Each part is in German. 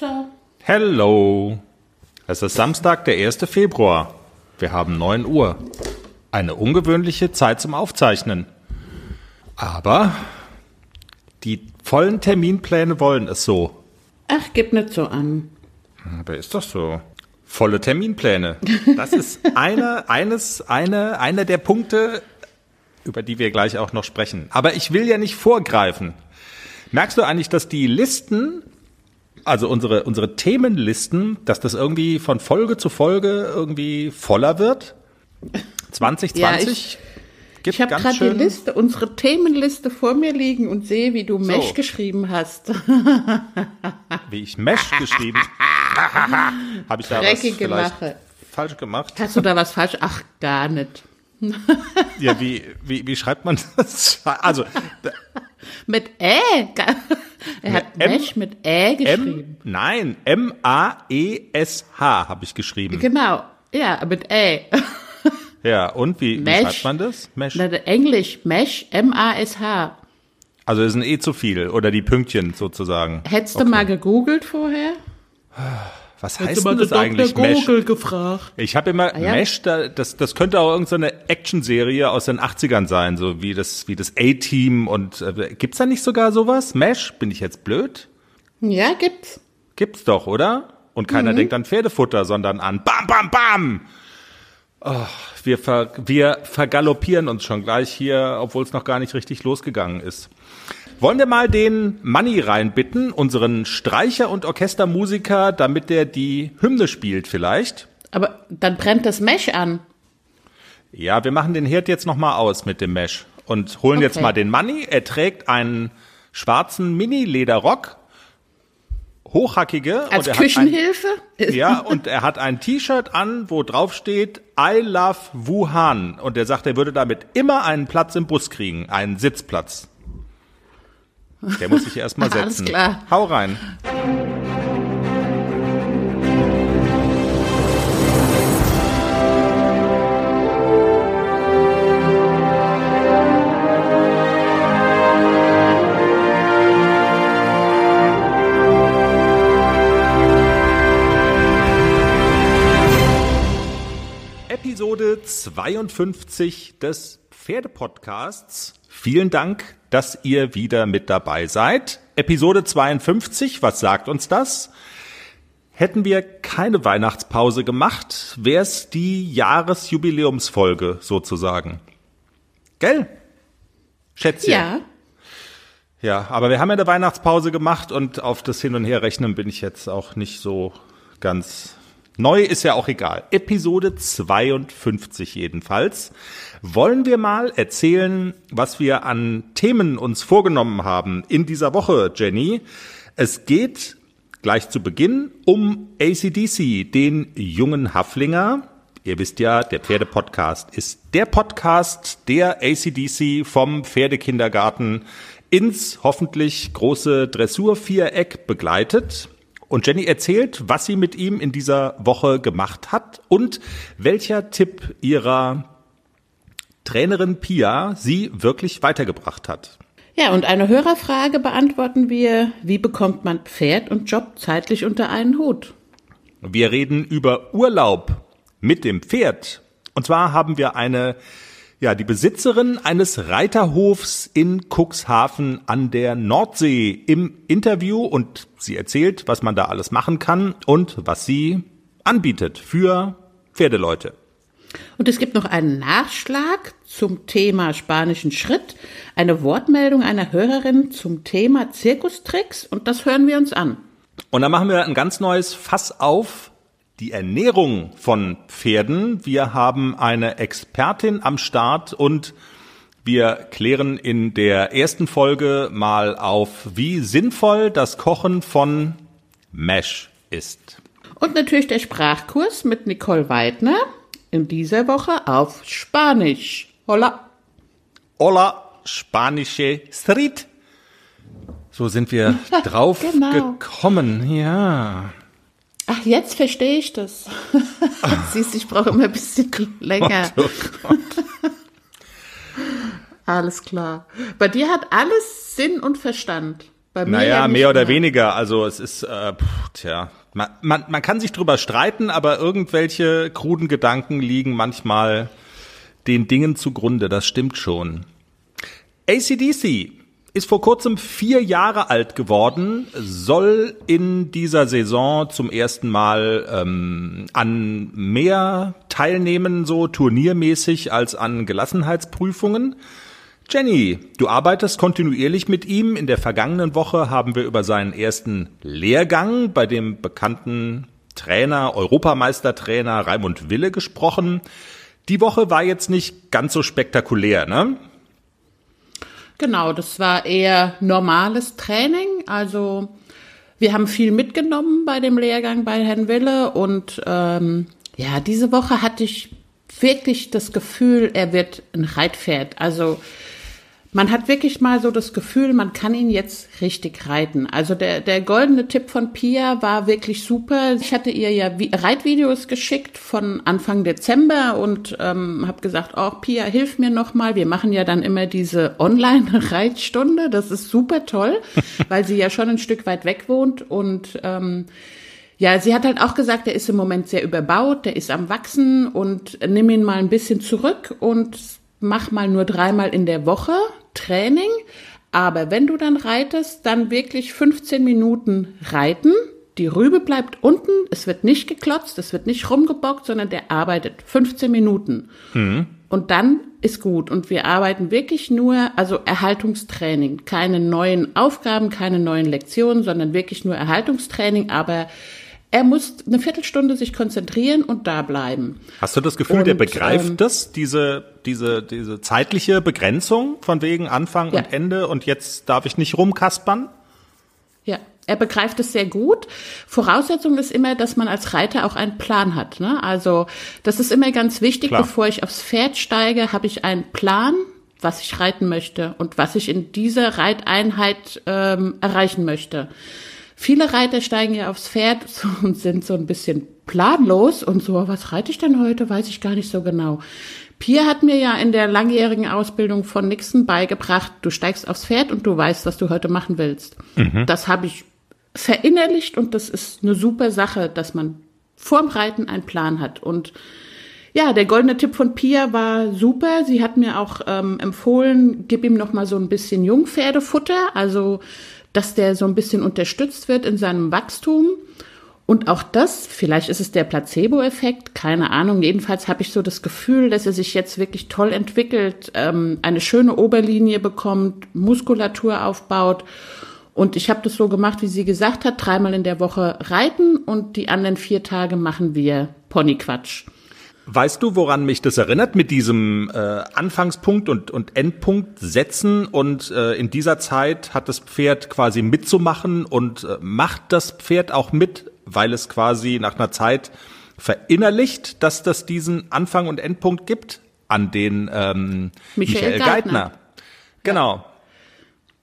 So. Hello. Es ist Samstag, der 1. Februar. Wir haben 9 Uhr. Eine ungewöhnliche Zeit zum Aufzeichnen. Aber die vollen Terminpläne wollen es so. Ach, gib nicht so an. Aber ist doch so. Volle Terminpläne. Das ist eine, eines, eine, einer der Punkte, über die wir gleich auch noch sprechen. Aber ich will ja nicht vorgreifen. Merkst du eigentlich, dass die Listen, also unsere, unsere Themenlisten, dass das irgendwie von Folge zu Folge irgendwie voller wird? 2020 Ja, ich- gibt Ich habe gerade die. Liste, unsere Themenliste vor mir liegen und sehe, wie du Mesh So. geschrieben hast. wie ich Mesh geschrieben. Habe ich da was Dreckige Mache. falsch gemacht? Hast du da was falsch? Ach, gar nicht. Ja, wie, wie, wie schreibt man das? Also, Mit Ä. Er hat M- Mesh mit Ä M, geschrieben. nein, M-A-E-S-H habe ich geschrieben. Genau. Ja, mit Ä. Ja, und wie, wie schreibt man das? Mesh. Englisch, Mesh, M-A-S-H. Also ist ein E zu viel oder die Pünktchen sozusagen. Hättest du mal gegoogelt vorher? Was heißt denn das eigentlich Mesh? gefragt. Ich habe immer ja? Mesh, da, das, das könnte auch irgendeine Actionserie aus den 80ern sein, so wie das, wie das A-Team und äh, gibt's da nicht sogar sowas? Mesh? Bin ich jetzt blöd? Ja, gibt's. Gibt's doch, oder? Und keiner Mhm. denkt an Pferdefutter, sondern an Bam, Bam, Bam! Oh, wir, ver, wir vergaloppieren uns schon gleich hier, obwohl es noch gar nicht richtig losgegangen ist. Wollen wir mal den Manni reinbitten, unseren Streicher- und Orchestermusiker, damit der die Hymne spielt vielleicht? Aber dann brennt das Mesh an. Ja, wir machen den Herd jetzt nochmal aus mit dem Mesh und holen jetzt Okay. mal den Manni. Er trägt einen schwarzen Mini-Lederrock, hochhackige. Als und er hat ein- Küchenhilfe? Ja, und er hat ein T-Shirt an, wo drauf steht I love Wuhan. Und er sagt, er würde damit immer einen Platz im Bus kriegen, einen Sitzplatz. Der muss sich erstmal Alles setzen. klar. Hau rein. Episode 52 des Pferdepodcasts. Vielen Dank, dass ihr wieder mit dabei seid. Episode 52, was sagt uns das? Hätten wir keine Weihnachtspause gemacht, wäre es die Jahresjubiläumsfolge sozusagen. Gell? Schätzchen. Ja. Ja, aber wir haben ja eine Weihnachtspause gemacht und auf das Hin- und Herrechnen bin ich jetzt auch nicht so ganz neu, ist ja auch egal. Episode 52 jedenfalls. Wollen wir mal erzählen, was wir an Themen uns vorgenommen haben in dieser Woche, Jenny? Es geht gleich zu Beginn um ACDC, den jungen Haflinger. Ihr wisst ja, der Pferdepodcast ist der Podcast, der ACDC vom Pferdekindergarten ins hoffentlich große Dressurviereck begleitet. Und Jenny erzählt, was sie mit ihm in dieser Woche gemacht hat und welcher Tipp ihrer Trainerin Pia sie wirklich weitergebracht hat. Ja, und eine Hörerfrage beantworten wir, wie bekommt man Pferd und Job zeitlich unter einen Hut? Wir reden über Urlaub mit dem Pferd. Und zwar haben wir eine, ja, die Besitzerin eines Reiterhofs in Cuxhaven an der Nordsee im Interview und sie erzählt, was man da alles machen kann und was sie anbietet für Pferdeleute. Und es gibt noch einen Nachschlag zum Thema spanischen Schritt, eine Wortmeldung einer Hörerin zum Thema Zirkustricks und das hören wir uns an. Und dann machen wir ein ganz neues Fass auf die Ernährung von Pferden. Wir haben eine Expertin am Start und wir klären in der ersten Folge mal auf, wie sinnvoll das Kochen von Mesh ist. Und natürlich der Sprachkurs mit Nicole Weidner in dieser Woche auf Spanisch. Hola. Hola, spanische Street. So sind wir drauf Genau. gekommen, ja. Ach, jetzt verstehe ich das. Siehst du, ich brauche immer ein bisschen länger. Oh Gott. Alles klar. Bei dir hat alles Sinn und Verstand. Bei mir naja, ja mehr oder mehr. weniger. Also es ist, äh, pff, tja, man, man, man kann sich drüber streiten, aber irgendwelche kruden Gedanken liegen manchmal den Dingen zugrunde. Das stimmt schon. ACDC ist vor kurzem vier Jahre alt geworden, soll in dieser Saison zum ersten Mal ähm, an mehr teilnehmen, so turniermäßig, als an Gelassenheitsprüfungen. Jenny, du arbeitest kontinuierlich mit ihm. In der vergangenen Woche haben wir über seinen ersten Lehrgang bei dem bekannten Trainer, Europameistertrainer Raimund Wille gesprochen. Die Woche war jetzt nicht ganz so spektakulär, ne? Genau, das war eher normales Training. Also wir haben viel mitgenommen bei dem Lehrgang bei Herrn Wille und ähm, ja, diese Woche hatte ich wirklich das Gefühl, er wird ein Reitpferd. Also man hat wirklich mal so das Gefühl, man kann ihn jetzt richtig reiten. Also der, der goldene Tipp von Pia war wirklich super. Ich hatte ihr ja Reitvideos geschickt von Anfang Dezember und ähm, habe gesagt, oh Pia, hilf mir noch mal. Wir machen ja dann immer diese Online-Reitstunde. Das ist super toll, weil sie ja schon ein Stück weit weg wohnt und ähm, ja, sie hat halt auch gesagt, er ist im Moment sehr überbaut, der ist am Wachsen und nimm ihn mal ein bisschen zurück und mach mal nur dreimal in der Woche Training. Aber wenn du dann reitest, dann wirklich 15 Minuten reiten. Die Rübe bleibt unten, es wird nicht geklotzt, es wird nicht rumgebockt, sondern der arbeitet 15 Minuten. Mhm. Und dann ist gut. Und wir arbeiten wirklich nur, also Erhaltungstraining. Keine neuen Aufgaben, keine neuen Lektionen, sondern wirklich nur Erhaltungstraining. Aber er muss eine Viertelstunde sich konzentrieren und da bleiben. Hast du das Gefühl, und, der begreift ähm, das, diese, diese, diese zeitliche Begrenzung von wegen Anfang ja. und Ende und jetzt darf ich nicht rumkaspern? Ja, er begreift es sehr gut. Voraussetzung ist immer, dass man als Reiter auch einen Plan hat. Ne? Also das ist immer ganz wichtig, Klar. bevor ich aufs Pferd steige, habe ich einen Plan, was ich reiten möchte und was ich in dieser Reiteinheit ähm, erreichen möchte. Viele Reiter steigen ja aufs Pferd und sind so ein bisschen planlos und so, was reite ich denn heute, weiß ich gar nicht so genau. Pia hat mir ja in der langjährigen Ausbildung von Nixon beigebracht, du steigst aufs Pferd und du weißt, was du heute machen willst. Mhm. Das habe ich verinnerlicht und das ist eine super Sache, dass man vorm Reiten einen Plan hat. Und ja, der goldene Tipp von Pia war super. Sie hat mir auch ähm, empfohlen, gib ihm noch mal so ein bisschen Jungpferdefutter. Also dass der so ein bisschen unterstützt wird in seinem Wachstum. Und auch das, vielleicht ist es der Placebo-Effekt, keine Ahnung. Jedenfalls habe ich so das Gefühl, dass er sich jetzt wirklich toll entwickelt, ähm, eine schöne Oberlinie bekommt, Muskulatur aufbaut. Und ich habe das so gemacht, wie sie gesagt hat, dreimal in der Woche reiten und die anderen vier Tage machen wir Ponyquatsch. Weißt du, woran mich das erinnert mit diesem äh, Anfangspunkt und, und Endpunkt setzen und äh, in dieser Zeit hat das Pferd quasi mitzumachen und äh, macht das Pferd auch mit, weil es quasi nach einer Zeit verinnerlicht, dass das diesen Anfang und Endpunkt gibt an den ähm, Michael, Michael Geithner. Geithner. Genau. Ja.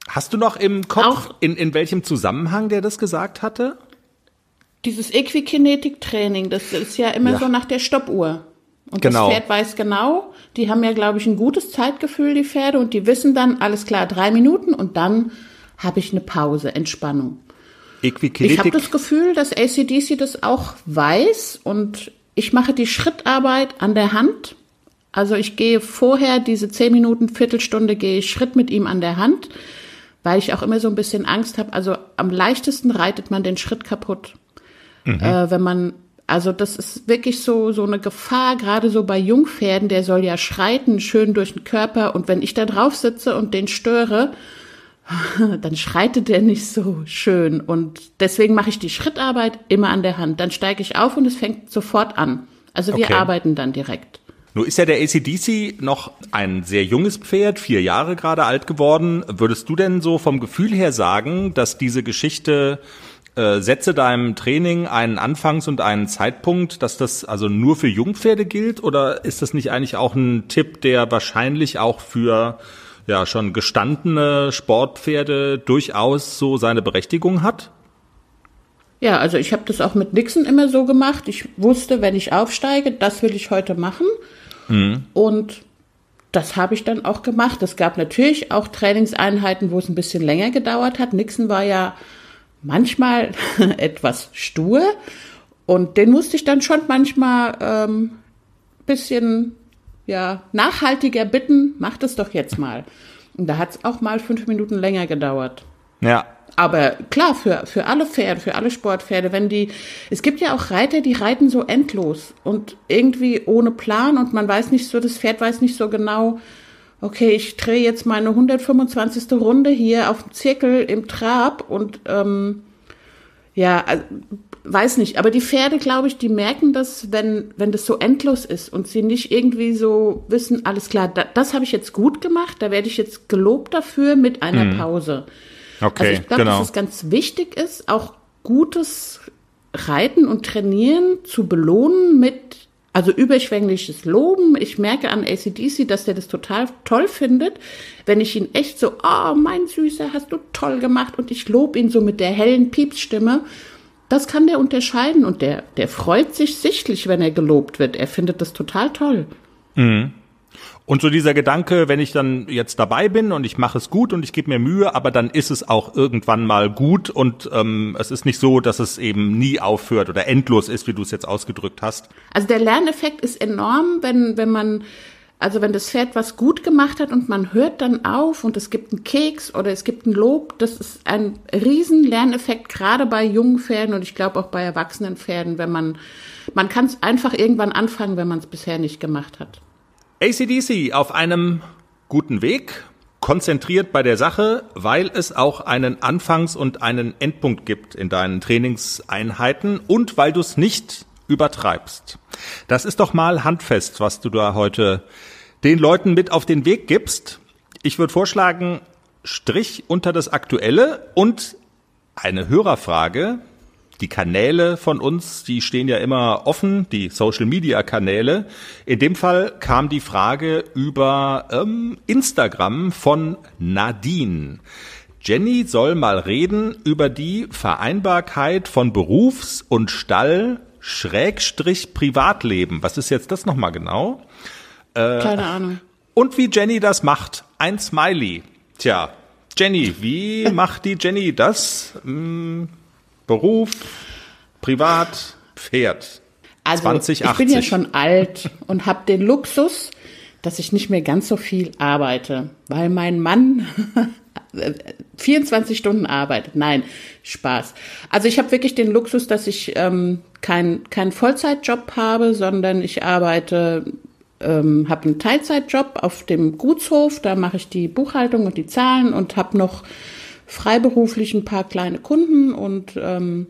Hast du noch im Kopf, auch in, in welchem Zusammenhang der das gesagt hatte? Dieses Equikinetik-Training, das ist ja immer ja. so nach der Stoppuhr. Und genau. das Pferd weiß genau, die haben ja, glaube ich, ein gutes Zeitgefühl, die Pferde, und die wissen dann, alles klar, drei Minuten und dann habe ich eine Pause, Entspannung. Ich habe das Gefühl, dass ACDC das auch weiß und ich mache die Schrittarbeit an der Hand. Also ich gehe vorher diese zehn Minuten, Viertelstunde gehe ich Schritt mit ihm an der Hand, weil ich auch immer so ein bisschen Angst habe. Also am leichtesten reitet man den Schritt kaputt. Mhm. Äh, wenn man also das ist wirklich so, so eine Gefahr, gerade so bei Jungpferden, der soll ja schreiten, schön durch den Körper. Und wenn ich da drauf sitze und den störe, dann schreitet der nicht so schön. Und deswegen mache ich die Schrittarbeit immer an der Hand. Dann steige ich auf und es fängt sofort an. Also wir okay. arbeiten dann direkt. Nun ist ja der ACDC noch ein sehr junges Pferd, vier Jahre gerade alt geworden. Würdest du denn so vom Gefühl her sagen, dass diese Geschichte äh, setze deinem Training einen Anfangs- und einen Zeitpunkt, dass das also nur für Jungpferde gilt oder ist das nicht eigentlich auch ein Tipp, der wahrscheinlich auch für ja schon gestandene Sportpferde durchaus so seine Berechtigung hat? Ja, also ich habe das auch mit Nixon immer so gemacht. Ich wusste, wenn ich aufsteige, das will ich heute machen. Mhm. Und das habe ich dann auch gemacht. Es gab natürlich auch Trainingseinheiten, wo es ein bisschen länger gedauert hat. Nixon war ja manchmal etwas stur und den musste ich dann schon manchmal ähm, bisschen ja nachhaltiger bitten. Mach das doch jetzt mal. Und da hat es auch mal fünf Minuten länger gedauert. Ja, aber klar, für, für alle Pferde, für alle Sportpferde, wenn die, es gibt ja auch Reiter, die reiten so endlos und irgendwie ohne Plan und man weiß nicht so, das Pferd weiß nicht so genau, okay, ich drehe jetzt meine 125. Runde hier auf dem Zirkel im Trab und ähm, ja, also, weiß nicht, aber die Pferde, glaube ich, die merken das, wenn, wenn das so endlos ist und sie nicht irgendwie so wissen, alles klar, da, das habe ich jetzt gut gemacht, da werde ich jetzt gelobt dafür mit einer mhm. Pause. Okay, also ich glaube, genau. dass es ganz wichtig ist, auch gutes Reiten und Trainieren zu belohnen mit, also überschwängliches Loben. Ich merke an ACDC, dass der das total toll findet, wenn ich ihn echt so, oh, mein Süßer, hast du toll gemacht und ich lobe ihn so mit der hellen Piepsstimme. Das kann der unterscheiden und der, der freut sich sichtlich, wenn er gelobt wird. Er findet das total toll. Mhm. Und so dieser Gedanke, wenn ich dann jetzt dabei bin und ich mache es gut und ich gebe mir Mühe, aber dann ist es auch irgendwann mal gut und ähm, es ist nicht so, dass es eben nie aufhört oder endlos ist, wie du es jetzt ausgedrückt hast. Also der Lerneffekt ist enorm, wenn, wenn man, also wenn das Pferd was gut gemacht hat und man hört dann auf und es gibt einen Keks oder es gibt ein Lob, das ist ein riesen Lerneffekt, gerade bei jungen Pferden und ich glaube auch bei erwachsenen Pferden, wenn man, man kann es einfach irgendwann anfangen, wenn man es bisher nicht gemacht hat. ACDC auf einem guten Weg, konzentriert bei der Sache, weil es auch einen Anfangs- und einen Endpunkt gibt in deinen Trainingseinheiten und weil du es nicht übertreibst. Das ist doch mal handfest, was du da heute den Leuten mit auf den Weg gibst. Ich würde vorschlagen, Strich unter das Aktuelle und eine Hörerfrage, die Kanäle von uns, die stehen ja immer offen, die Social Media Kanäle. In dem Fall kam die Frage über ähm, Instagram von Nadine. Jenny soll mal reden über die Vereinbarkeit von Berufs- und Stall Schrägstrich Privatleben. Was ist jetzt das nochmal genau? Äh, Keine Ahnung. Und wie Jenny das macht. Ein Smiley. Tja, Jenny, wie macht die Jenny das? Hm, Beruf, privat, Pferd. Also 2080. ich bin ja schon alt und habe den Luxus, dass ich nicht mehr ganz so viel arbeite, weil mein Mann 24 Stunden arbeitet. Nein, Spaß. Also ich habe wirklich den Luxus, dass ich ähm, keinen kein Vollzeitjob habe, sondern ich arbeite, ähm, habe einen Teilzeitjob auf dem Gutshof. Da mache ich die Buchhaltung und die Zahlen und habe noch freiberuflich ein paar kleine Kunden und ähm,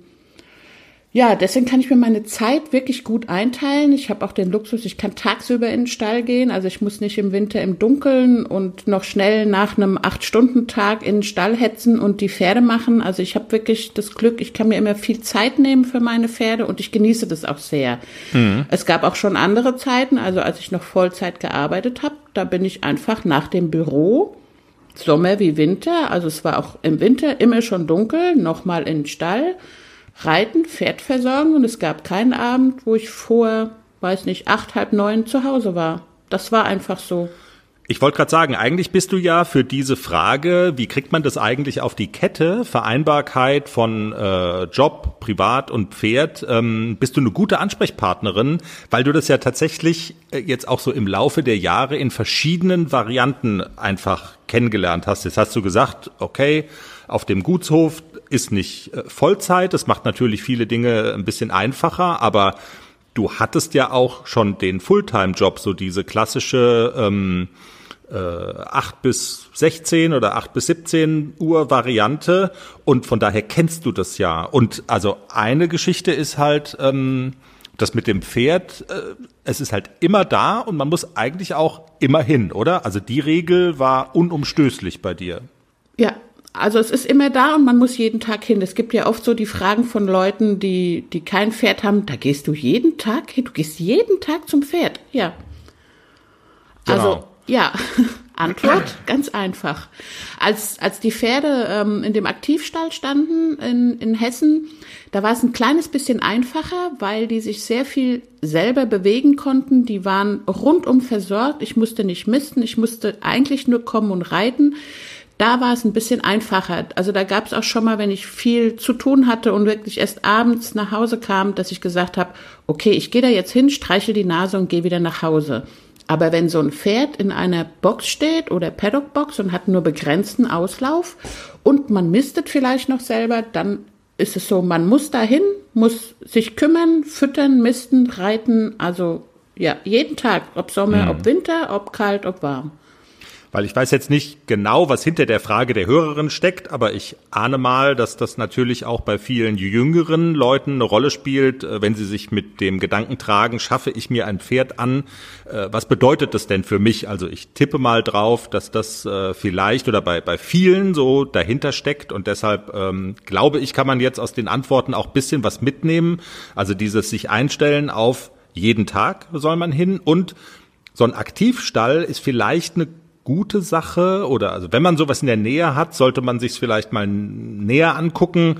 ja, deswegen kann ich mir meine Zeit wirklich gut einteilen. Ich habe auch den Luxus, ich kann tagsüber in den Stall gehen. Also ich muss nicht im Winter im Dunkeln und noch schnell nach einem Acht-Stunden-Tag in den Stall hetzen und die Pferde machen. Also ich habe wirklich das Glück, ich kann mir immer viel Zeit nehmen für meine Pferde und ich genieße das auch sehr. Mhm. Es gab auch schon andere Zeiten, also als ich noch Vollzeit gearbeitet habe, da bin ich einfach nach dem Büro Sommer wie Winter, also es war auch im Winter immer schon dunkel, nochmal in den Stall, reiten, Pferd versorgen und es gab keinen Abend, wo ich vor, weiß nicht, acht, halb neun zu Hause war. Das war einfach so. Ich wollte gerade sagen, eigentlich bist du ja für diese Frage, wie kriegt man das eigentlich auf die Kette, Vereinbarkeit von äh, Job, Privat und Pferd, ähm, bist du eine gute Ansprechpartnerin, weil du das ja tatsächlich äh, jetzt auch so im Laufe der Jahre in verschiedenen Varianten einfach kennengelernt hast. Jetzt hast du gesagt, okay, auf dem Gutshof ist nicht äh, Vollzeit, das macht natürlich viele Dinge ein bisschen einfacher, aber du hattest ja auch schon den Fulltime-Job, so diese klassische ähm, äh, 8 bis 16 oder 8 bis 17 Uhr Variante und von daher kennst du das ja. Und also eine Geschichte ist halt, ähm, das mit dem Pferd, äh, es ist halt immer da und man muss eigentlich auch immer hin, oder? Also die Regel war unumstößlich bei dir. Ja, also es ist immer da und man muss jeden Tag hin. Es gibt ja oft so die Fragen von Leuten, die, die kein Pferd haben, da gehst du jeden Tag hin, du gehst jeden Tag zum Pferd. Ja. Genau. Also, ja. Antwort ganz einfach. Als, als die Pferde ähm, in dem Aktivstall standen in, in Hessen, da war es ein kleines bisschen einfacher, weil die sich sehr viel selber bewegen konnten. Die waren rundum versorgt. Ich musste nicht misten. Ich musste eigentlich nur kommen und reiten. Da war es ein bisschen einfacher. Also da gab es auch schon mal, wenn ich viel zu tun hatte und wirklich erst abends nach Hause kam, dass ich gesagt habe, okay, ich gehe da jetzt hin, streiche die Nase und gehe wieder nach Hause. Aber wenn so ein Pferd in einer Box steht oder Paddock-Box und hat nur begrenzten Auslauf und man mistet vielleicht noch selber, dann ist es so, man muss dahin, muss sich kümmern, füttern, misten, reiten, also ja, jeden Tag, ob Sommer, mhm. ob Winter, ob kalt, ob warm. Weil ich weiß jetzt nicht genau, was hinter der Frage der Hörerin steckt, aber ich ahne mal, dass das natürlich auch bei vielen jüngeren Leuten eine Rolle spielt, äh, wenn sie sich mit dem Gedanken tragen, schaffe ich mir ein Pferd an, äh, was bedeutet das denn für mich? Also ich tippe mal drauf, dass das äh, vielleicht oder bei, bei vielen so dahinter steckt und deshalb ähm, glaube ich, kann man jetzt aus den Antworten auch bisschen was mitnehmen. Also dieses sich einstellen auf jeden Tag soll man hin und so ein Aktivstall ist vielleicht eine gute Sache oder also wenn man sowas in der Nähe hat, sollte man sich vielleicht mal näher angucken,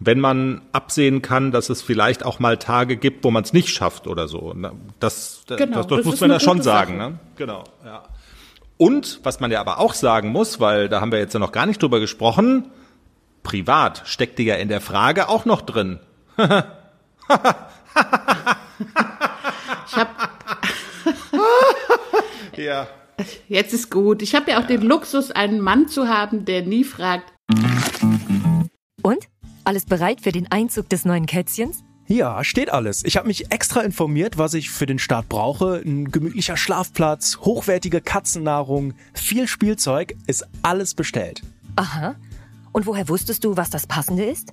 wenn man absehen kann, dass es vielleicht auch mal Tage gibt, wo man es nicht schafft oder so. Das, genau, das, das, das muss man ja schon sagen. Ne? Genau. Ja. Und was man ja aber auch sagen muss, weil da haben wir jetzt ja noch gar nicht drüber gesprochen, privat steckte ja in der Frage auch noch drin. ich hab ja. Jetzt ist gut. Ich habe ja auch den Luxus, einen Mann zu haben, der nie fragt. Und? Alles bereit für den Einzug des neuen Kätzchens? Ja, steht alles. Ich habe mich extra informiert, was ich für den Start brauche. Ein gemütlicher Schlafplatz, hochwertige Katzennahrung, viel Spielzeug, ist alles bestellt. Aha. Und woher wusstest du, was das Passende ist?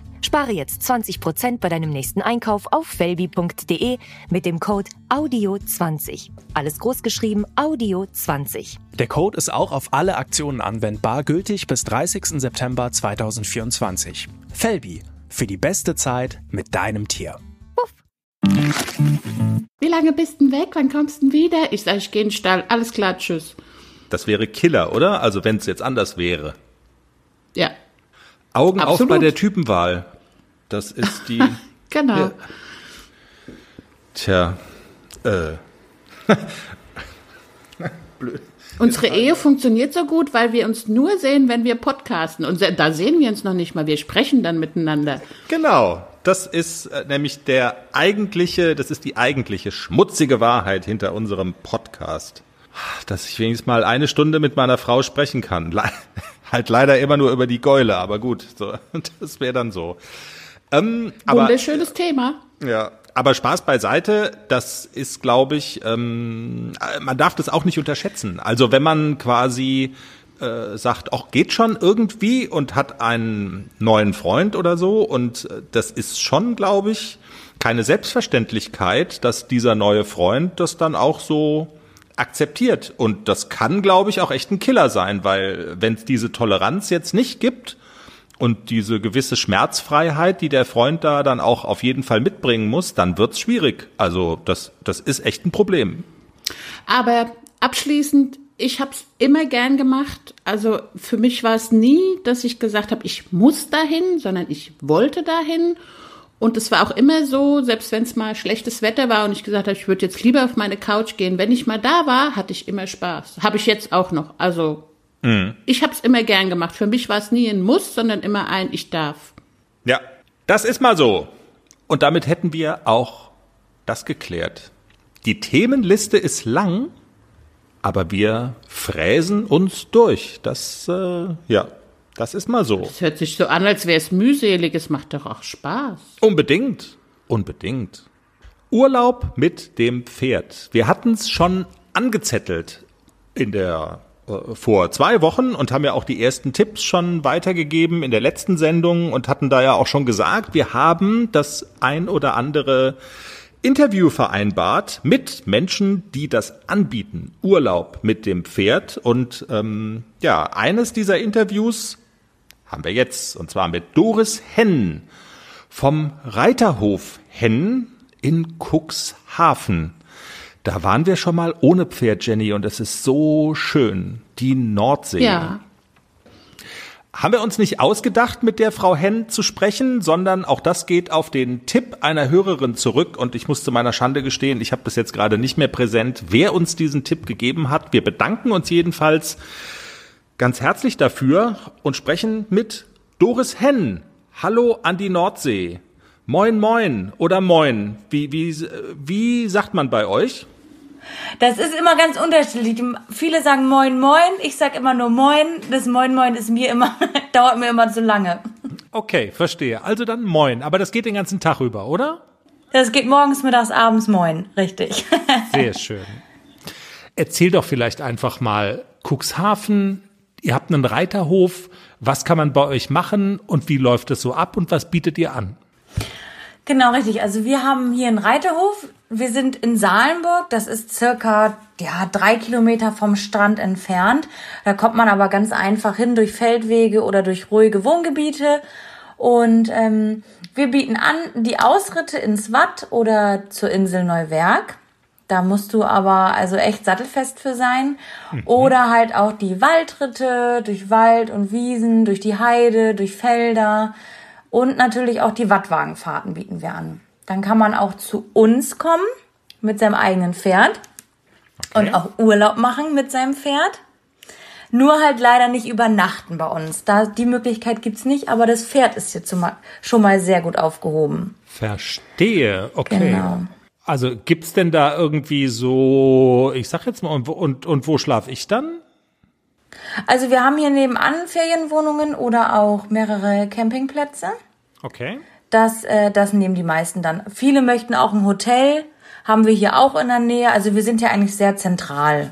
Spare jetzt 20% bei deinem nächsten Einkauf auf felbi.de mit dem Code AUDIO20. Alles großgeschrieben AUDIO20. Der Code ist auch auf alle Aktionen anwendbar, gültig bis 30. September 2024. Felbi, für die beste Zeit mit deinem Tier. Puff. Wie lange bist du weg? Wann kommst du wieder? Ich sage, ich gehe in den Stall. Alles klar, tschüss. Das wäre Killer, oder? Also wenn es jetzt anders wäre. Ja, Augen Absolut. auf bei der Typenwahl. Das ist die. genau. Ja. Tja. Äh. Blöd. Unsere Ehe funktioniert so gut, weil wir uns nur sehen, wenn wir podcasten. Und da sehen wir uns noch nicht mal. Wir sprechen dann miteinander. Genau. Das ist äh, nämlich der eigentliche, das ist die eigentliche schmutzige Wahrheit hinter unserem Podcast. Dass ich wenigstens mal eine Stunde mit meiner Frau sprechen kann. Halt leider immer nur über die Geule, aber gut, so, das wäre dann so. Ähm, aber, Wunderschönes Thema. Ja, aber Spaß beiseite, das ist, glaube ich, ähm, man darf das auch nicht unterschätzen. Also wenn man quasi äh, sagt, auch geht schon irgendwie und hat einen neuen Freund oder so und äh, das ist schon, glaube ich, keine Selbstverständlichkeit, dass dieser neue Freund das dann auch so akzeptiert. Und das kann, glaube ich, auch echt ein Killer sein, weil wenn es diese Toleranz jetzt nicht gibt und diese gewisse Schmerzfreiheit, die der Freund da dann auch auf jeden Fall mitbringen muss, dann wird's schwierig. Also das, das ist echt ein Problem. Aber abschließend, ich habe es immer gern gemacht. Also für mich war es nie, dass ich gesagt habe, ich muss dahin, sondern ich wollte dahin. Und es war auch immer so, selbst wenn es mal schlechtes Wetter war und ich gesagt habe, ich würde jetzt lieber auf meine Couch gehen, wenn ich mal da war, hatte ich immer Spaß. Habe ich jetzt auch noch. Also mhm. ich habe es immer gern gemacht. Für mich war es nie ein Muss, sondern immer ein Ich darf. Ja, das ist mal so. Und damit hätten wir auch das geklärt. Die Themenliste ist lang, aber wir fräsen uns durch. Das, äh, ja, Das ist mal so. Es hört sich so an, als wäre es mühselig. Es macht doch auch Spaß. Unbedingt. Unbedingt. Urlaub mit dem Pferd. Wir hatten es schon angezettelt in der äh, vor zwei Wochen und haben ja auch die ersten Tipps schon weitergegeben in der letzten Sendung und hatten da ja auch schon gesagt, wir haben das ein oder andere Interview vereinbart mit Menschen, die das anbieten. Urlaub mit dem Pferd. Und ähm, ja, eines dieser Interviews haben wir jetzt, und zwar mit Doris Henn vom Reiterhof Henn in Cuxhaven. Da waren wir schon mal ohne Pferd, Jenny, und es ist so schön. Die Nordsee. Ja. Haben wir uns nicht ausgedacht, mit der Frau Henn zu sprechen, sondern auch das geht auf den Tipp einer Hörerin zurück. Und ich muss zu meiner Schande gestehen, ich habe das jetzt gerade nicht mehr präsent, wer uns diesen Tipp gegeben hat. Wir bedanken uns jedenfalls ganz herzlich dafür und sprechen mit Doris Henn. Hallo an die Nordsee. Moin, moin oder moin. Wie, wie, wie sagt man bei euch? Das ist immer ganz unterschiedlich. Viele sagen Moin Moin, ich sag immer nur Moin. Das Moin Moin ist mir immer, dauert mir immer zu lange. Okay, verstehe. Also dann Moin. Aber das geht den ganzen Tag über, oder? Das geht morgens, mittags, abends Moin. Richtig. Sehr schön. Erzähl doch vielleicht einfach mal Cuxhaven. Ihr habt einen Reiterhof. Was kann man bei euch machen und wie läuft es so ab und was bietet ihr an? Genau, richtig. Also wir haben hier einen Reiterhof. Wir sind in Salenburg. Das ist circa ja, drei Kilometer vom Strand entfernt. Da kommt man aber ganz einfach hin durch Feldwege oder durch ruhige Wohngebiete. Und ähm, wir bieten an die Ausritte ins Watt oder zur Insel Neuwerk. Da musst du aber also echt sattelfest für sein. Mhm. Oder halt auch die Waldritte durch Wald und Wiesen, durch die Heide, durch Felder. Und natürlich auch die Wattwagenfahrten bieten wir an. Dann kann man auch zu uns kommen mit seinem eigenen Pferd okay. und auch Urlaub machen mit seinem Pferd. Nur halt leider nicht übernachten bei uns. Da die Möglichkeit gibt's nicht, aber das Pferd ist hier schon mal sehr gut aufgehoben. Verstehe, okay. Genau. Also gibt's denn da irgendwie so, ich sag jetzt mal, und, und, und wo schlaf ich dann? Also wir haben hier nebenan Ferienwohnungen oder auch mehrere Campingplätze. Okay. Das, äh, das nehmen die meisten dann. Viele möchten auch ein Hotel, haben wir hier auch in der Nähe. Also wir sind ja eigentlich sehr zentral.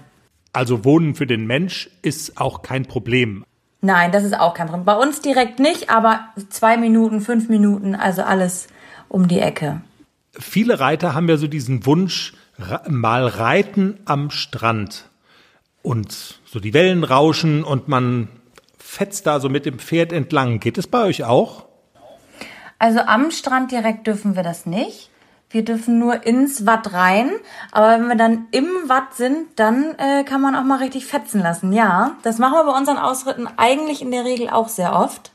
Also Wohnen für den Mensch ist auch kein Problem. Nein, das ist auch kein Problem. Bei uns direkt nicht, aber zwei Minuten, fünf Minuten, also alles um die Ecke. Viele Reiter haben ja so diesen Wunsch, mal reiten am Strand und so die Wellen rauschen und man fetzt da so mit dem Pferd entlang. Geht es bei euch auch? Also am Strand direkt dürfen wir das nicht. Wir dürfen nur ins Watt rein. Aber wenn wir dann im Watt sind, dann äh, kann man auch mal richtig fetzen lassen. Ja, das machen wir bei unseren Ausritten eigentlich in der Regel auch sehr oft.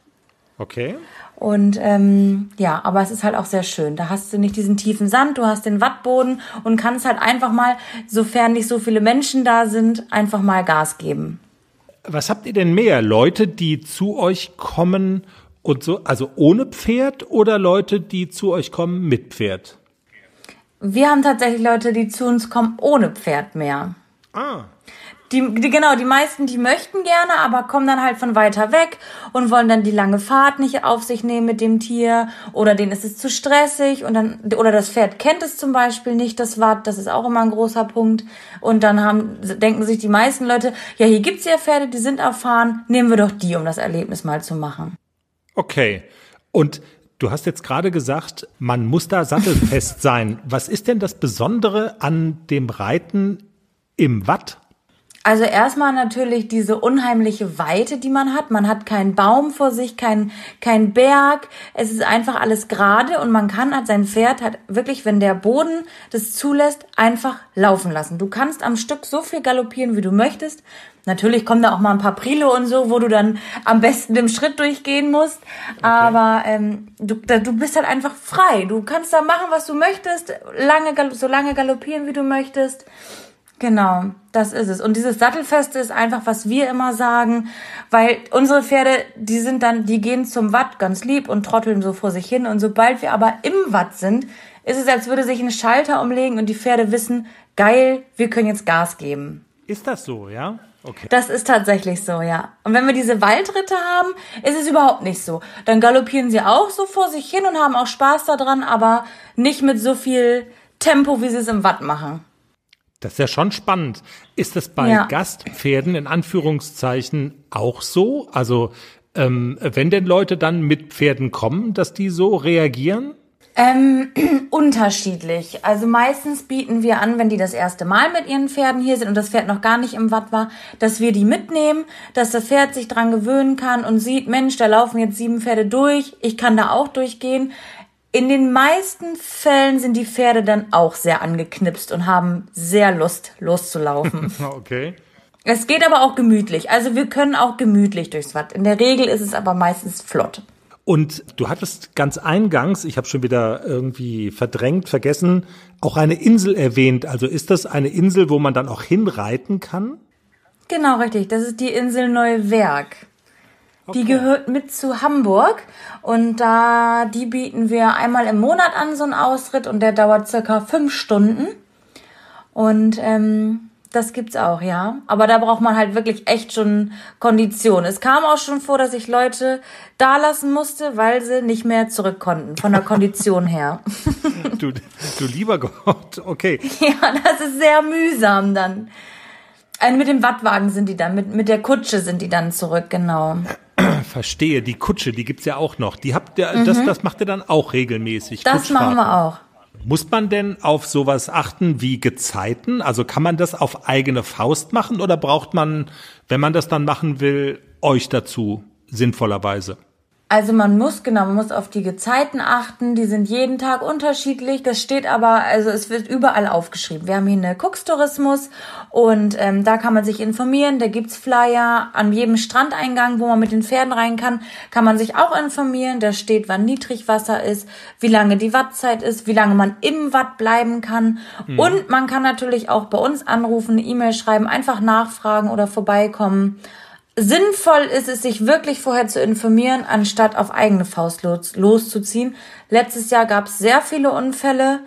Okay. Und ähm, ja, aber es ist halt auch sehr schön. Da hast du nicht diesen tiefen Sand, du hast den Wattboden und kannst halt einfach mal, sofern nicht so viele Menschen da sind, einfach mal Gas geben. Was habt ihr denn mehr? Leute, die zu euch kommen und so, also ohne Pferd oder Leute, die zu euch kommen mit Pferd? Wir haben tatsächlich Leute, die zu uns kommen ohne Pferd mehr. Ah. Die, die, genau, die meisten, die möchten gerne, aber kommen dann halt von weiter weg und wollen dann die lange Fahrt nicht auf sich nehmen mit dem Tier oder denen ist es zu stressig und dann, oder das Pferd kennt es zum Beispiel nicht, das Watt, das ist auch immer ein großer Punkt. Und dann haben, denken sich die meisten Leute, ja, hier gibt's ja Pferde, die sind erfahren, nehmen wir doch die, um das Erlebnis mal zu machen. Okay. Und Du hast jetzt gerade gesagt, man muss da sattelfest sein. Was ist denn das Besondere an dem Reiten im Watt? Also erstmal natürlich diese unheimliche Weite, die man hat. Man hat keinen Baum vor sich, keinen kein Berg. Es ist einfach alles gerade und man kann halt sein Pferd halt wirklich, wenn der Boden das zulässt, einfach laufen lassen. Du kannst am Stück so viel galoppieren, wie du möchtest. Natürlich kommen da auch mal ein paar Prile und so, wo du dann am besten im Schritt durchgehen musst. Okay. Aber ähm, du, du bist halt einfach frei. Du kannst da machen, was du möchtest, lange, so lange galoppieren, wie du möchtest. Genau, das ist es. Und dieses Sattelfeste ist einfach, was wir immer sagen, weil unsere Pferde, die sind dann, die gehen zum Watt ganz lieb und trotteln so vor sich hin. Und sobald wir aber im Watt sind, ist es, als würde sich ein Schalter umlegen und die Pferde wissen, geil, wir können jetzt Gas geben. Ist das so, ja? Okay. Das ist tatsächlich so, ja. Und wenn wir diese Waldritte haben, ist es überhaupt nicht so. Dann galoppieren sie auch so vor sich hin und haben auch Spaß daran, aber nicht mit so viel Tempo, wie sie es im Watt machen. Das ist ja schon spannend. Ist das bei ja. Gastpferden in Anführungszeichen auch so? Also ähm, wenn denn Leute dann mit Pferden kommen, dass die so reagieren? Ähm, unterschiedlich. Also meistens bieten wir an, wenn die das erste Mal mit ihren Pferden hier sind und das Pferd noch gar nicht im Watt war, dass wir die mitnehmen, dass das Pferd sich dran gewöhnen kann und sieht, Mensch, da laufen jetzt sieben Pferde durch, ich kann da auch durchgehen. In den meisten Fällen sind die Pferde dann auch sehr angeknipst und haben sehr Lust, loszulaufen. okay. Es geht aber auch gemütlich. Also wir können auch gemütlich durchs Watt. In der Regel ist es aber meistens flott. Und du hattest ganz eingangs, ich habe schon wieder irgendwie verdrängt, vergessen, auch eine Insel erwähnt. Also ist das eine Insel, wo man dann auch hinreiten kann? Genau, richtig. Das ist die Insel Neuwerk. Okay. Die gehört mit zu Hamburg und da die bieten wir einmal im Monat an so einen Ausritt und der dauert circa fünf Stunden und ähm, das gibt's auch, ja. Aber da braucht man halt wirklich echt schon Kondition. Es kam auch schon vor, dass ich Leute da lassen musste, weil sie nicht mehr zurück konnten, von der Kondition her. Du, du lieber Gott, okay. Ja, das ist sehr mühsam dann. Also mit dem Wattwagen sind die dann, mit, mit der Kutsche sind die dann zurück, genau. Verstehe, die Kutsche, die gibt's ja auch noch. Die habt ihr, mhm. das, das macht ihr dann auch regelmäßig. Das machen wir auch. Muss man denn auf sowas achten wie Gezeiten? Also kann man das auf eigene Faust machen oder braucht man, wenn man das dann machen will, euch dazu sinnvollerweise? Also man muss, genau, man muss auf die Gezeiten achten, die sind jeden Tag unterschiedlich. Das steht aber, also es wird überall aufgeschrieben. Wir haben hier eine Cooks-Tourismus und ähm, da kann man sich informieren, da gibt's Flyer. An jedem Strandeingang, wo man mit den Pferden rein kann, kann man sich auch informieren. Da steht, wann Niedrigwasser ist, wie lange die Wattzeit ist, wie lange man im Watt bleiben kann. Mhm. Und man kann natürlich auch bei uns anrufen, eine E-Mail schreiben, einfach nachfragen oder vorbeikommen. Sinnvoll ist es, sich wirklich vorher zu informieren, anstatt auf eigene Faust los, loszuziehen. Letztes Jahr gab es sehr viele Unfälle,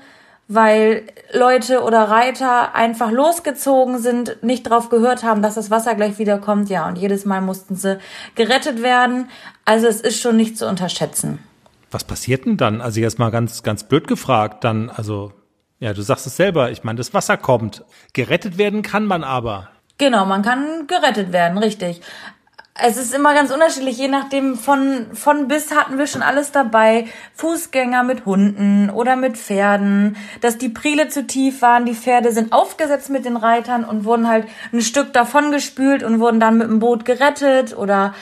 weil Leute oder Reiter einfach losgezogen sind, nicht drauf gehört haben, dass das Wasser gleich wieder kommt. Ja, und jedes Mal mussten sie gerettet werden. Also es ist schon nicht zu unterschätzen. Was passiert denn dann? Also jetzt mal ganz, ganz blöd gefragt, dann, also, ja, du sagst es selber, ich meine, das Wasser kommt. Gerettet werden kann man aber. Genau, man kann gerettet werden, richtig. Es ist immer ganz unterschiedlich, je nachdem von, von bis hatten wir schon alles dabei. Fußgänger mit Hunden oder mit Pferden, dass die Priele zu tief waren, die Pferde sind aufgesetzt mit den Reitern und wurden halt ein Stück davon gespült und wurden dann mit dem Boot gerettet oder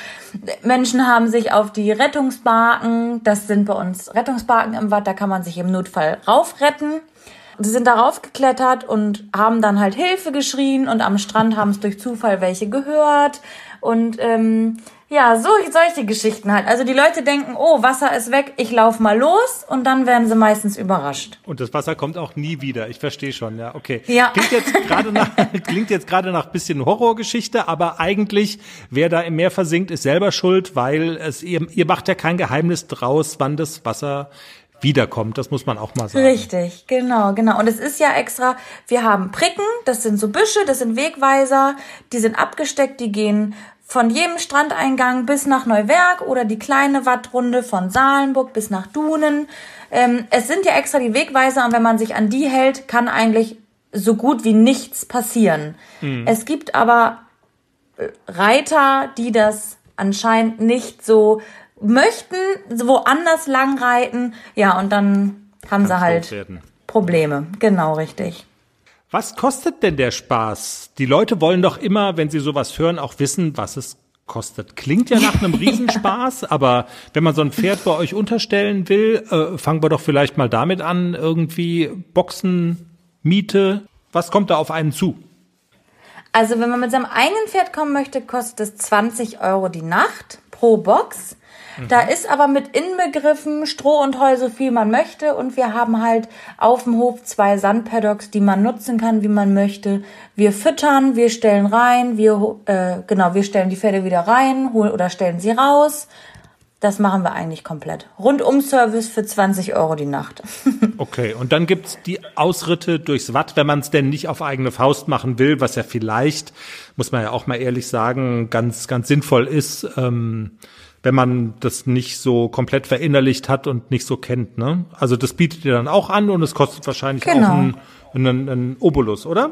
Menschen haben sich auf die Rettungsbarken, das sind bei uns Rettungsbarken im Watt, da kann man sich im Notfall raufretten. Sie sind darauf geklettert und haben dann halt Hilfe geschrien und am Strand haben es durch Zufall welche gehört und ähm, ja, so, solche Geschichten halt. Also die Leute denken, oh, Wasser ist weg, ich lauf mal los und dann werden sie meistens überrascht. Und das Wasser kommt auch nie wieder. Ich verstehe schon, ja, okay. Ja. Klingt jetzt gerade nach, klingt jetzt gerade nach bisschen Horrorgeschichte, aber eigentlich, wer da im Meer versinkt, ist selber schuld, weil es, ihr, ihr macht ja kein Geheimnis draus, wann das Wasser wiederkommt. Das muss man auch mal sagen. Richtig, genau, genau. Und es ist ja extra, wir haben Pricken, das sind so Büsche, das sind Wegweiser, die sind abgesteckt, die gehen von jedem Strandeingang bis nach Neuwerk oder die kleine Wattrunde von Salenburg bis nach Dunen. Ähm, es sind ja extra die Wegweiser und wenn man sich an die hält, kann eigentlich so gut wie nichts passieren. Mhm. Es gibt aber äh, Reiter, die das anscheinend nicht so möchten woanders lang reiten, ja, und dann haben Kann sie halt Probleme. Genau, richtig. Was kostet denn der Spaß? Die Leute wollen doch immer, wenn sie sowas hören, auch wissen, was es kostet. Klingt ja nach einem Riesenspaß, aber wenn man so ein Pferd bei euch unterstellen will, äh, fangen wir doch vielleicht mal damit an, irgendwie Boxen, Miete. Was kommt da auf einen zu? Also wenn man mit seinem eigenen Pferd kommen möchte, kostet es 20 Euro die Nacht pro Box. Da ist aber mit inbegriffen Stroh und Heu so viel man möchte und wir haben halt auf dem Hof zwei Sandpaddocks, die man nutzen kann, wie man möchte. Wir füttern, wir stellen rein, wir äh, genau, wir stellen die Pferde wieder rein, holen oder stellen sie raus. Das machen wir eigentlich komplett. Rundum-Service für 20 Euro die Nacht. okay, und dann gibt's die Ausritte durchs Watt, wenn man es denn nicht auf eigene Faust machen will, was ja vielleicht, muss man ja auch mal ehrlich sagen, ganz, ganz sinnvoll ist, ähm, wenn man das nicht so komplett verinnerlicht hat und nicht so kennt. Ne? Also das bietet ihr dann auch an und es kostet wahrscheinlich genau. auch einen, einen, einen Obolus, oder?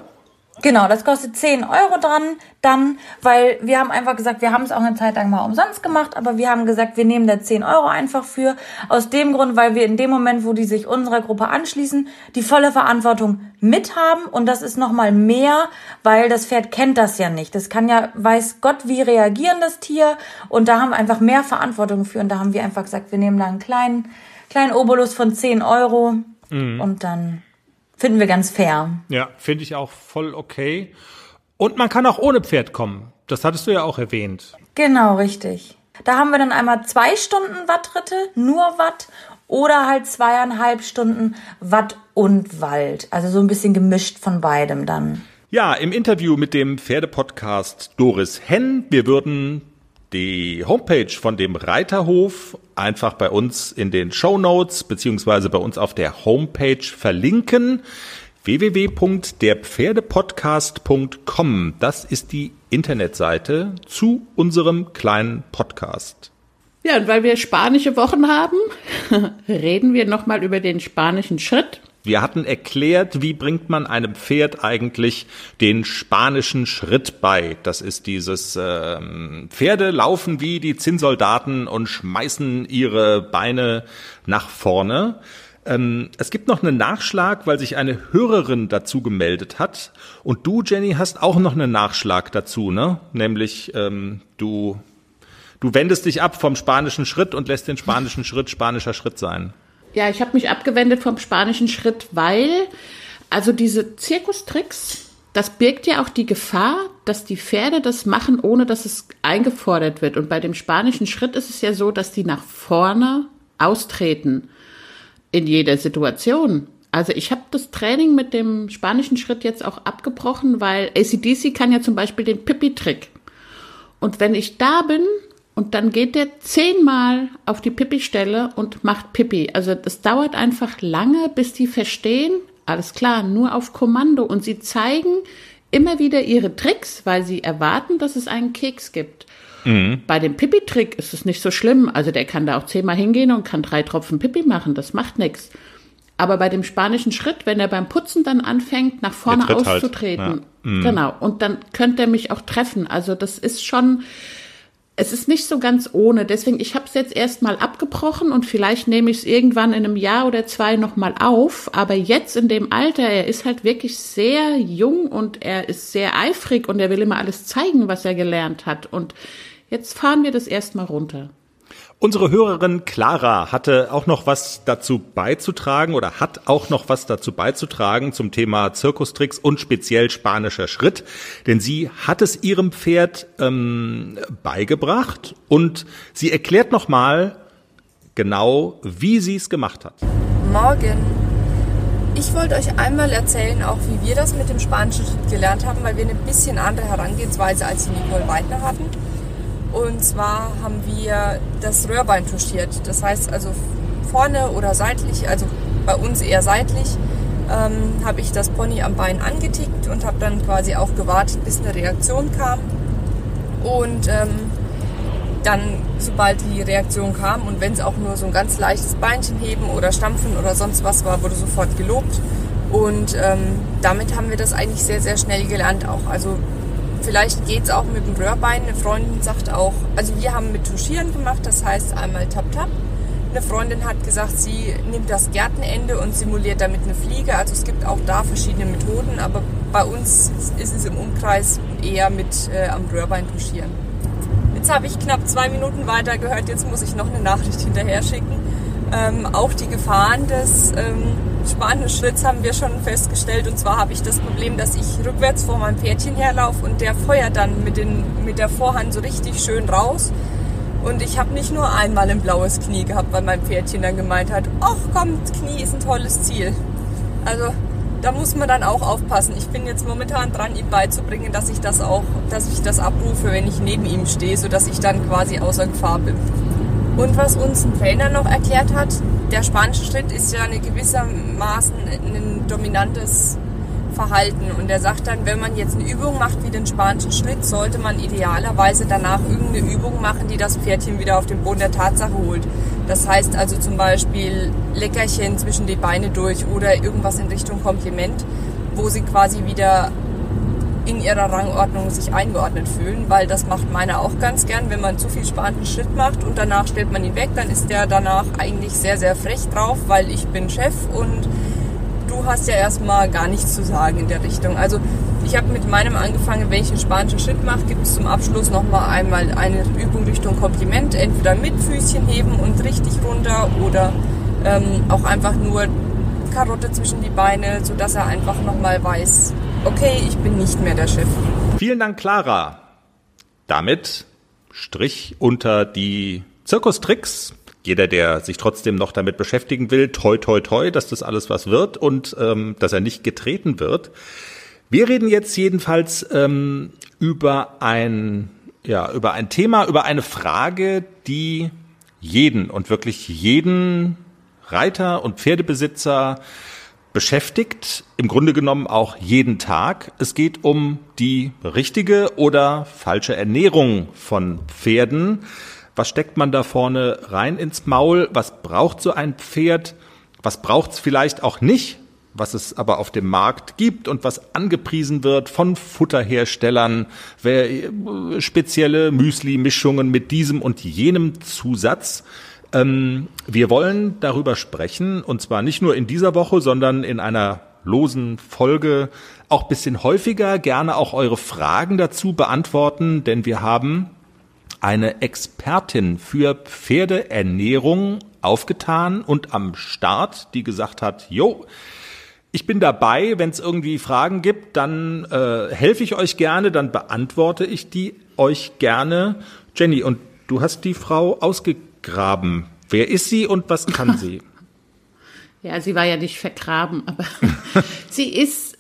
Genau, das kostet 10 Euro dran, dann, weil wir haben einfach gesagt, wir haben es auch eine Zeit lang mal umsonst gemacht, aber wir haben gesagt, wir nehmen da 10 Euro einfach für. Aus dem Grund, weil wir in dem Moment, wo die sich unserer Gruppe anschließen, die volle Verantwortung mithaben und das ist nochmal mehr, weil das Pferd kennt das ja nicht. Das kann ja, weiß Gott, wie reagieren das Tier und da haben wir einfach mehr Verantwortung für und da haben wir einfach gesagt, wir nehmen da einen kleinen, kleinen Obolus von 10 Euro mhm. und dann Finden wir ganz fair. Ja, finde ich auch voll okay. Und man kann auch ohne Pferd kommen. Das hattest du ja auch erwähnt. Genau, richtig. Da haben wir dann einmal zwei Stunden Wattritte, nur Watt, oder halt zweieinhalb Stunden Watt und Wald. Also so ein bisschen gemischt von beidem dann. Ja, im Interview mit dem Pferdepodcast Doris Henn, wir würden die Homepage von dem Reiterhof einfach bei uns in den Show Notes beziehungsweise bei uns auf der Homepage verlinken www.derpferdepodcast.com. Das ist die Internetseite zu unserem kleinen Podcast. Ja, und weil wir spanische Wochen haben, reden wir nochmal über den spanischen Schritt. Wir hatten erklärt, wie bringt man einem Pferd eigentlich den spanischen Schritt bei. Das ist dieses ähm, Pferde laufen wie die Zinnsoldaten und schmeißen ihre Beine nach vorne. Ähm, es gibt noch einen Nachschlag, weil sich eine Hörerin dazu gemeldet hat. Und du, Jenny, hast auch noch einen Nachschlag dazu, ne? Nämlich ähm, du du wendest dich ab vom spanischen Schritt und lässt den spanischen Schritt spanischer Schritt sein. Ja, ich habe mich abgewendet vom spanischen Schritt, weil also diese Zirkustricks, das birgt ja auch die Gefahr, dass die Pferde das machen, ohne dass es eingefordert wird. Und bei dem spanischen Schritt ist es ja so, dass die nach vorne austreten in jeder Situation. Also ich habe das Training mit dem spanischen Schritt jetzt auch abgebrochen, weil ACDC kann ja zum Beispiel den Pippi-Trick. Und wenn ich da bin und dann geht der zehnmal auf die Pipi-Stelle und macht Pipi. Also das dauert einfach lange, bis die verstehen, alles klar, nur auf Kommando. Und sie zeigen immer wieder ihre Tricks, weil sie erwarten, dass es einen Keks gibt. Mhm. Bei dem Pipi-Trick ist es nicht so schlimm. Also der kann da auch zehnmal hingehen und kann drei Tropfen Pipi machen. Das macht nichts. Aber bei dem spanischen Schritt, wenn er beim Putzen dann anfängt, nach vorne halt. auszutreten, halt. ja. mhm. genau, und dann könnte er mich auch treffen. Also das ist schon, es ist nicht so ganz ohne. Deswegen, ich habe es jetzt erstmal abgebrochen und vielleicht nehme ich es irgendwann in einem Jahr oder zwei nochmal auf. Aber jetzt in dem Alter, er ist halt wirklich sehr jung und er ist sehr eifrig und er will immer alles zeigen, was er gelernt hat. Und jetzt fahren wir das erstmal runter. Unsere Hörerin Clara hatte auch noch was dazu beizutragen oder hat auch noch was dazu beizutragen zum Thema Zirkustricks und speziell spanischer Schritt, denn sie hat es ihrem Pferd ähm, beigebracht und sie erklärt nochmal genau, wie sie es gemacht hat. Morgen. Ich wollte euch einmal erzählen, auch wie wir das mit dem spanischen Schritt gelernt haben, weil wir eine bisschen andere Herangehensweise als die Nicole Weidner hatten. Und zwar haben wir das Röhrbein touchiert. Das heißt also vorne oder seitlich, also bei uns eher seitlich, ähm, habe ich das Pony am Bein angetickt und habe dann quasi auch gewartet, bis eine Reaktion kam. Und ähm, dann, sobald die Reaktion kam und wenn es auch nur so ein ganz leichtes Beinchen heben oder stampfen oder sonst was war, wurde sofort gelobt. Und ähm, damit haben wir das eigentlich sehr, sehr schnell gelernt auch. Also Vielleicht geht es auch mit dem Röhrbein. Eine Freundin sagt auch, also wir haben mit Tuschieren gemacht, das heißt einmal Tap-Tap. Eine Freundin hat gesagt, sie nimmt das Gärtenende und simuliert damit eine Fliege. Also es gibt auch da verschiedene Methoden, aber bei uns ist es im Umkreis eher mit äh, am Röhrbein tuschieren. Jetzt habe ich knapp zwei Minuten weiter gehört, jetzt muss ich noch eine Nachricht hinterher schicken. Ähm, auch die Gefahren des ähm, Spanisch-Schritts haben wir schon festgestellt. Und zwar habe ich das Problem, dass ich rückwärts vor meinem Pferdchen herlaufe und der feuert dann mit, den, mit der Vorhand so richtig schön raus. Und ich habe nicht nur einmal ein blaues Knie gehabt, weil mein Pferdchen dann gemeint hat, ach komm, Knie ist ein tolles Ziel. Also da muss man dann auch aufpassen. Ich bin jetzt momentan dran, ihm beizubringen, dass ich das auch, dass ich das abrufe, wenn ich neben ihm stehe, sodass ich dann quasi außer Gefahr bin. Und was uns ein Trainer noch erklärt hat, der spanische Schritt ist ja eine gewissermaßen ein dominantes Verhalten. Und er sagt dann, wenn man jetzt eine Übung macht wie den spanischen Schritt, sollte man idealerweise danach irgendeine Übung machen, die das Pferdchen wieder auf den Boden der Tatsache holt. Das heißt also zum Beispiel Leckerchen zwischen die Beine durch oder irgendwas in Richtung Kompliment, wo sie quasi wieder in ihrer Rangordnung sich eingeordnet fühlen, weil das macht meiner auch ganz gern, wenn man zu viel spanischen Schritt macht und danach stellt man ihn weg, dann ist der danach eigentlich sehr, sehr frech drauf, weil ich bin Chef und du hast ja erstmal gar nichts zu sagen in der Richtung. Also ich habe mit meinem angefangen, wenn ich einen spanischen Schritt mache, gibt es zum Abschluss nochmal einmal eine Übung Richtung Kompliment, entweder mit Füßchen heben und richtig runter oder ähm, auch einfach nur Karotte zwischen die Beine, sodass er einfach nochmal weiß, okay, ich bin nicht mehr der Chef. Vielen Dank, Clara. Damit Strich unter die Zirkustricks. Jeder, der sich trotzdem noch damit beschäftigen will, toi, toi, toi, dass das alles was wird und ähm, dass er nicht getreten wird. Wir reden jetzt jedenfalls ähm, über ein, ja, über ein Thema, über eine Frage, die jeden und wirklich jeden Reiter und Pferdebesitzer beschäftigt, im Grunde genommen auch jeden Tag. Es geht um die richtige oder falsche Ernährung von Pferden. Was steckt man da vorne rein ins Maul? Was braucht so ein Pferd? Was braucht es vielleicht auch nicht? Was es aber auf dem Markt gibt und was angepriesen wird von Futterherstellern, spezielle Müsli-Mischungen mit diesem und jenem Zusatz. Ähm, wir wollen darüber sprechen, und zwar nicht nur in dieser Woche, sondern in einer losen Folge auch bisschen häufiger, gerne auch eure Fragen dazu beantworten, denn wir haben eine Expertin für Pferdeernährung aufgetan und am Start, die gesagt hat, jo, ich bin dabei, wenn es irgendwie Fragen gibt, dann äh, helfe ich euch gerne, dann beantworte ich die euch gerne. Jenny, und du hast die Frau ausgegeben vergraben. Wer ist sie und was kann sie? Ja, sie war ja nicht vergraben, aber sie ist,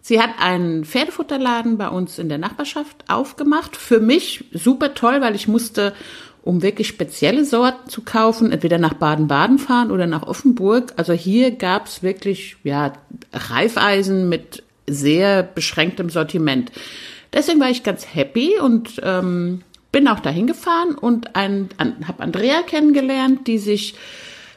sie hat einen Pferdefutterladen bei uns in der Nachbarschaft aufgemacht. Für mich super toll, weil ich musste, um wirklich spezielle Sorten zu kaufen, entweder nach Baden-Baden fahren oder nach Offenburg. Also hier gab's wirklich, ja, Reifeisen mit sehr beschränktem Sortiment. Deswegen war ich ganz happy und ähm, bin auch dahin gefahren und an, habe Andrea kennengelernt, die sich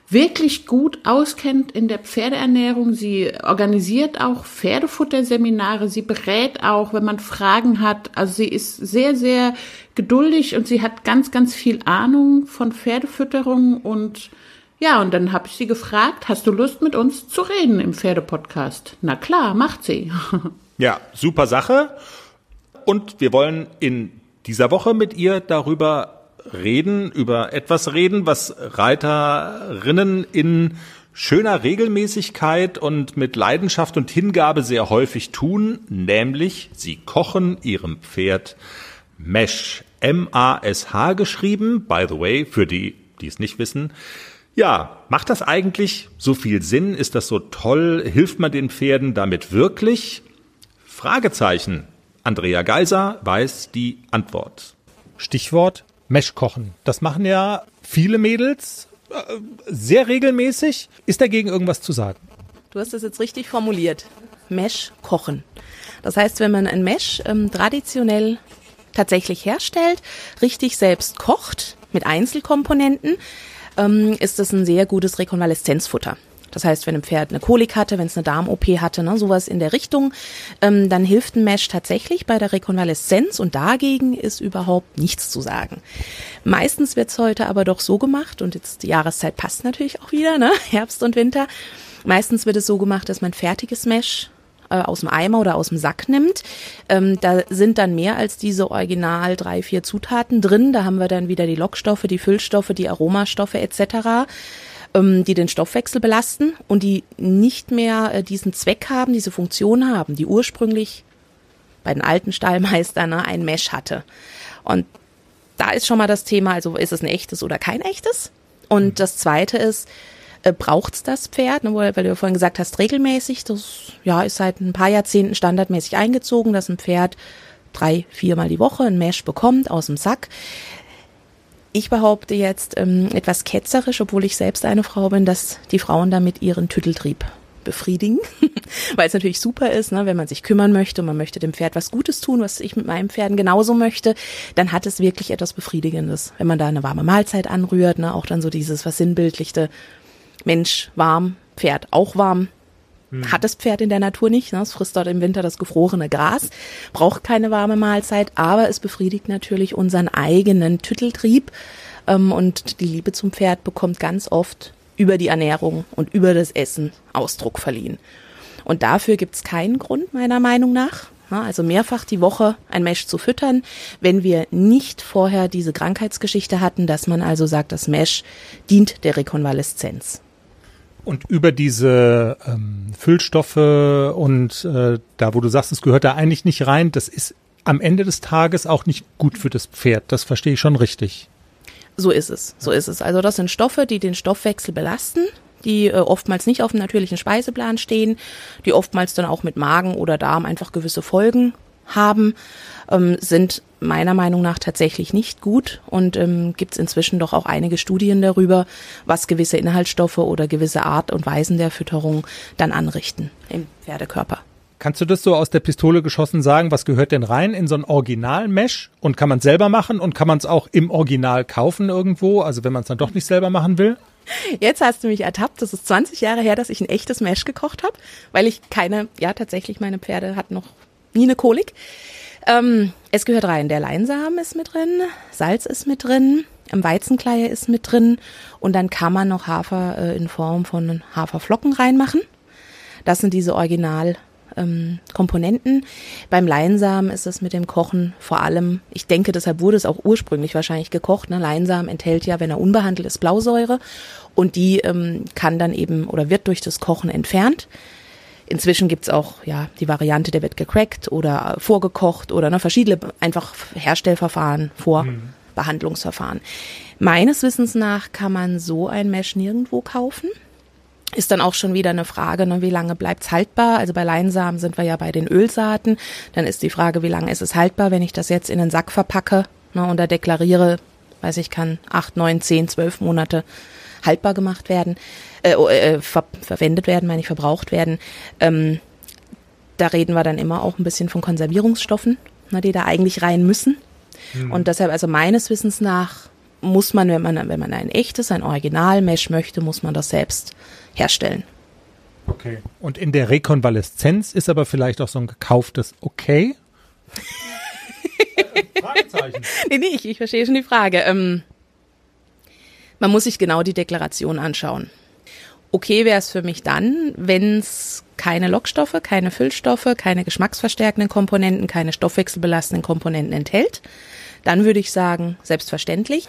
wirklich gut auskennt in der Pferdeernährung. Sie organisiert auch Pferdefutterseminare. Sie berät auch, wenn man Fragen hat. Also sie ist sehr, sehr geduldig und sie hat ganz, ganz viel Ahnung von Pferdefütterung und ja, und dann habe ich sie gefragt, hast du Lust mit uns zu reden im Pferdepodcast? Na klar, macht sie. Ja, super Sache. Und wir wollen in dieser Woche mit ihr darüber reden, über etwas reden, was Reiterinnen in schöner Regelmäßigkeit und mit Leidenschaft und Hingabe sehr häufig tun, nämlich sie kochen ihrem Pferd Mesh, M-A-S-H geschrieben, by the way, für die, die es nicht wissen. Ja, macht das eigentlich so viel Sinn? Ist das so toll? Hilft man den Pferden damit wirklich? Fragezeichen. Andrea Geiser weiß die Antwort. Stichwort Mesh-Kochen. Das machen ja viele Mädels äh, sehr regelmäßig. Ist dagegen irgendwas zu sagen? Du hast es jetzt richtig formuliert. Mesh kochen. Das heißt, wenn man ein Mesh ähm, traditionell tatsächlich herstellt, richtig selbst kocht mit Einzelkomponenten, ähm, ist das ein sehr gutes Rekonvaleszenzfutter. Das heißt, wenn ein Pferd eine Kolik hatte, wenn es eine Darm-OP hatte, ne, sowas in der Richtung, ähm, dann hilft ein Mesh tatsächlich bei der Rekonvaleszenz und dagegen ist überhaupt nichts zu sagen. Meistens wird's heute aber doch so gemacht und jetzt die Jahreszeit passt natürlich auch wieder, ne? Herbst und Winter. Meistens wird es so gemacht, dass man fertiges Mesh äh, aus dem Eimer oder aus dem Sack nimmt. Ähm, da sind dann mehr als diese original drei, vier Zutaten drin. Da haben wir dann wieder die Lockstoffe, die Füllstoffe, die Aromastoffe etc ähm, die den Stoffwechsel belasten und die nicht mehr äh, diesen Zweck haben, diese Funktion haben, die ursprünglich bei den alten Stallmeistern ne, ein Mesh hatte. Und da ist schon mal das Thema, also ist es ein echtes oder kein echtes? Und mhm. das zweite ist, äh, braucht's das Pferd, ne, weil, weil du vorhin gesagt hast, regelmäßig, das ja ist seit ein paar Jahrzehnten standardmäßig eingezogen, dass ein Pferd drei, viermal die Woche ein Mesh bekommt aus dem Sack Ich behaupte jetzt ähm, etwas ketzerisch, obwohl ich selbst eine Frau bin, dass die Frauen damit ihren Tütteltrieb befriedigen, weil es natürlich super ist, ne, wenn man sich kümmern möchte und man möchte dem Pferd was Gutes tun, was ich mit meinem Pferden genauso möchte, dann hat es wirklich etwas Befriedigendes, wenn man da eine warme Mahlzeit anrührt, ne, auch dann so dieses was sinnbildlichte Mensch warm, Pferd auch warm. Hat das Pferd in der Natur nicht. Ne? Es frisst dort im Winter das gefrorene Gras, braucht keine warme Mahlzeit, aber es befriedigt natürlich unseren eigenen Tütteltrieb. Ähm, und die Liebe zum Pferd bekommt ganz oft über die Ernährung und über das Essen Ausdruck verliehen. Und dafür gibt es keinen Grund, meiner Meinung nach. Ja, Also mehrfach die Woche ein Mesh zu füttern, wenn wir nicht vorher diese Krankheitsgeschichte hatten, dass man also sagt, das Mesh dient der Rekonvaleszenz. Und über diese ähm, Füllstoffe und äh, da, wo du sagst, es gehört da eigentlich nicht rein, das ist am Ende des Tages auch nicht gut für das Pferd. Das verstehe ich schon richtig. So ist es, so ist es. Also das sind Stoffe, die den Stoffwechsel belasten, die äh, oftmals nicht auf dem natürlichen Speiseplan stehen, die oftmals dann auch mit Magen oder Darm einfach gewisse Folgen haben, ähm, sind meiner Meinung nach tatsächlich nicht gut und ähm, gibt es inzwischen doch auch einige Studien darüber, was gewisse Inhaltsstoffe oder gewisse Art und Weisen der Fütterung dann anrichten im Pferdekörper. Kannst du das so aus der Pistole geschossen sagen, was gehört denn rein in so ein Original-Mesh? Und kann man es selber machen und kann man es auch im Original kaufen irgendwo? Also wenn man es dann doch nicht selber machen will? Jetzt hast du mich ertappt. Das ist 20 Jahre her, dass ich ein echtes Mesh gekocht habe, weil ich keine, ja tatsächlich, meine Pferde hatten noch nie eine Kolik. Ähm, es gehört rein, der Leinsamen ist mit drin, Salz ist mit drin, Weizenkleie ist mit drin und dann kann man noch Hafer äh, in Form von Haferflocken reinmachen. Das sind diese Original ähm, Komponenten. Beim Leinsamen ist es mit dem Kochen vor allem, ich denke, deshalb wurde es auch ursprünglich wahrscheinlich gekocht. Ne? Leinsamen enthält ja, wenn er unbehandelt ist, Blausäure und die ähm, kann dann eben oder wird durch das Kochen entfernt. Inzwischen gibt's auch ja die Variante, der wird gecrackt oder äh, vorgekocht oder ne, verschiedene einfach Herstellverfahren, Vorbehandlungsverfahren. Meines Wissens nach kann man so ein Mesh nirgendwo kaufen. Ist dann auch schon wieder eine Frage, ne, wie lange bleibt's haltbar? Also bei Leinsamen sind wir ja bei den Ölsaaten. Dann ist die Frage, wie lange ist es haltbar, wenn ich das jetzt in einen Sack verpacke ne, und da deklariere, weiß ich, kann acht, neun, zehn, zwölf Monate haltbar gemacht werden, äh, äh, ver verwendet werden, meine ich, verbraucht werden. Ähm, da reden wir dann immer auch ein bisschen von Konservierungsstoffen, ne, die da eigentlich rein müssen. Und deshalb, also meines Wissens nach, muss man, wenn man, wenn man ein echtes, ein Original-Mesh möchte, muss man das selbst herstellen. Okay. Und in der Rekonvaleszenz ist aber vielleicht auch so ein gekauftes Okay? Fragezeichen. Nee, nee, ich, ich verstehe schon die Frage. Ähm, man muss sich genau die Deklaration anschauen. Okay wäre es für mich dann, wenn es keine Lockstoffe, keine Füllstoffe, keine geschmacksverstärkenden Komponenten, keine stoffwechselbelastenden Komponenten enthält. Dann würde ich sagen, selbstverständlich.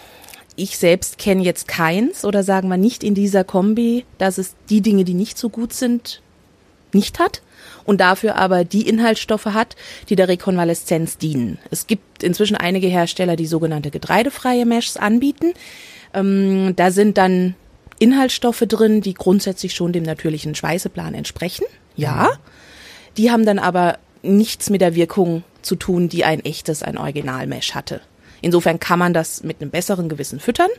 Ich selbst kenne jetzt keins oder sagen wir nicht in dieser Kombi, dass es die Dinge, die nicht so gut sind, nicht hat und dafür aber die Inhaltsstoffe hat, die der Rekonvaleszenz dienen. Es gibt inzwischen einige Hersteller, die sogenannte getreidefreie Meshs anbieten. Ähm, da sind dann Inhaltsstoffe drin, die grundsätzlich schon dem natürlichen Speiseplan entsprechen. Ja. Die haben dann aber nichts mit der Wirkung zu tun, die ein echtes, ein Original-Mesh hatte. Insofern kann man das mit einem besseren Gewissen füttern,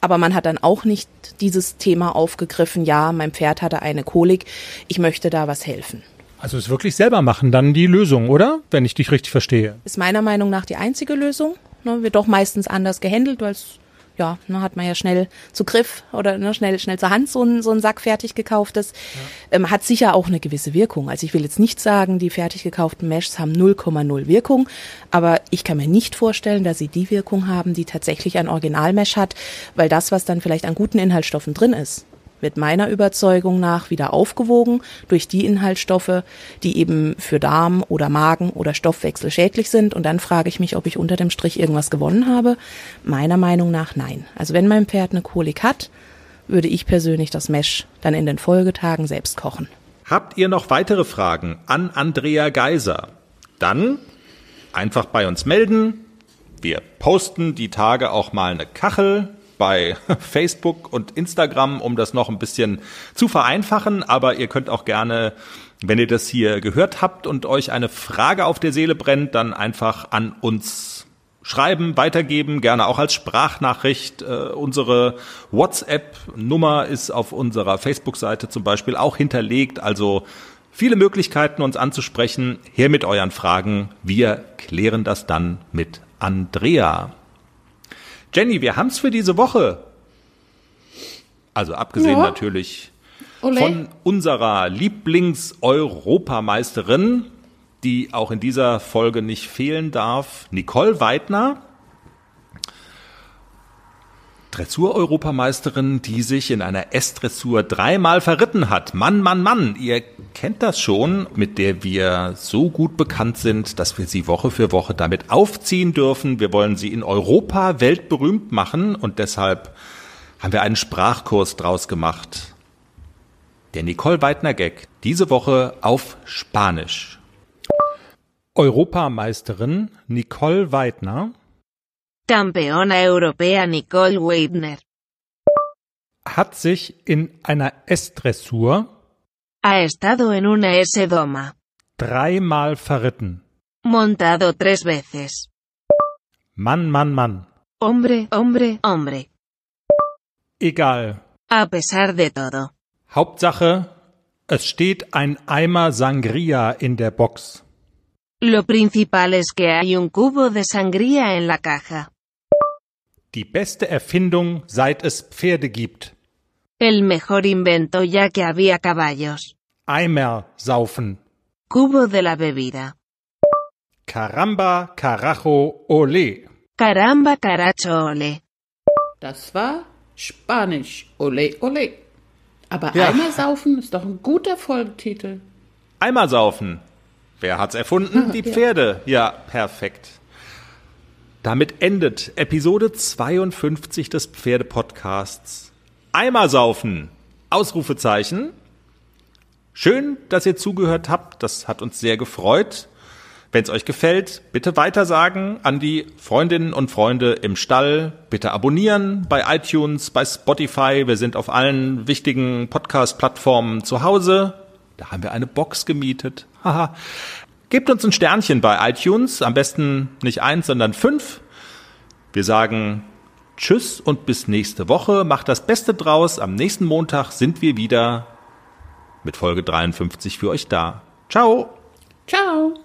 aber man hat dann auch nicht dieses Thema aufgegriffen, ja, mein Pferd hatte eine Kolik, ich möchte da was helfen. Also es wirklich selber machen, dann die Lösung, oder? Wenn ich dich richtig verstehe. Ist meiner Meinung nach die einzige Lösung. Ne, wird doch meistens anders gehandelt, weil es ja, ne, hat man ja schnell zu Griff oder ne, schnell, schnell zur Hand so ein, so ein Sack fertig gekauftes. Ähm, hat sicher auch eine gewisse Wirkung. Also ich will jetzt nicht sagen, die fertig gekauften Meshs haben 0,0 Wirkung, aber ich kann mir nicht vorstellen, dass sie die Wirkung haben, die tatsächlich ein Originalmesh hat, weil das, was dann vielleicht an guten Inhaltsstoffen drin ist, wird meiner Überzeugung nach wieder aufgewogen durch die Inhaltsstoffe, die eben für Darm oder Magen oder Stoffwechsel schädlich sind. Und dann frage ich mich, ob ich unter dem Strich irgendwas gewonnen habe. Meiner Meinung nach nein. Also wenn mein Pferd eine Kolik hat, würde ich persönlich das Mesh dann in den Folgetagen selbst kochen. Habt ihr noch weitere Fragen an Andrea Geiser? Dann einfach bei uns melden. Wir posten die Tage auch mal eine Kachel bei Facebook und Instagram, um das noch ein bisschen zu vereinfachen. Aber ihr könnt auch gerne, wenn ihr das hier gehört habt und euch eine Frage auf der Seele brennt, dann einfach an uns schreiben, weitergeben, gerne auch als Sprachnachricht. Äh, unsere WhatsApp-Nummer ist auf unserer Facebook-Seite zum Beispiel auch hinterlegt. Also viele Möglichkeiten, uns anzusprechen. Her mit euren Fragen. Wir klären das dann mit Andrea. Jenny, wir haben's für diese Woche. Also abgesehen Ja. natürlich Ole. von unserer Lieblings-Europameisterin, die auch in dieser Folge nicht fehlen darf, Nicole Weidner. Dressur-Europameisterin, die sich in einer S-Dressur dreimal verritten hat. Mann, Mann, Mann, ihr kennt das schon, mit der wir so gut bekannt sind, dass wir sie Woche für Woche damit aufziehen dürfen. Wir wollen sie in Europa weltberühmt machen und deshalb haben wir einen Sprachkurs draus gemacht. Der Nicole Weidner Gag. Diese Woche auf Spanisch. Europameisterin Nicole Weidner Campeona europea Nicole Weidner. hat sich in einer S-Dressur Ha estado en una S-Doma. dreimal verritten. Montado tres veces. Mann, Mann, Mann. Hombre, hombre, hombre. Egal. A pesar de todo. Hauptsache, es steht ein Eimer Sangria in der Box. Lo principal es que hay un cubo de sangría en la caja. Die beste Erfindung, seit es Pferde gibt. El mejor invento ya que había caballos. Eimer saufen. Cubo de la bebida. Caramba, carajo, ole. Caramba caracho ole. Das war Spanisch. Ole, ole. Aber Ja. Eimer saufen ist doch ein guter Folgetitel. Eimer saufen. Wer hat's erfunden? Die Pferde. Ja, perfekt. Damit endet Episode 52 des Pferdepodcasts. Eimer saufen. Ausrufezeichen. Schön, dass ihr zugehört habt. Das hat uns sehr gefreut. Wenn es euch gefällt, bitte weitersagen an die Freundinnen und Freunde im Stall. Bitte abonnieren bei iTunes, bei Spotify. Wir sind auf allen wichtigen Podcast-Plattformen zu Hause. Da haben wir eine Box gemietet. Haha. Gebt uns ein Sternchen bei iTunes. Am besten nicht eins, sondern fünf. Wir sagen Tschüss und bis nächste Woche. Macht das Beste draus. Am nächsten Montag sind wir wieder mit Folge 53 für euch da. Ciao. Ciao.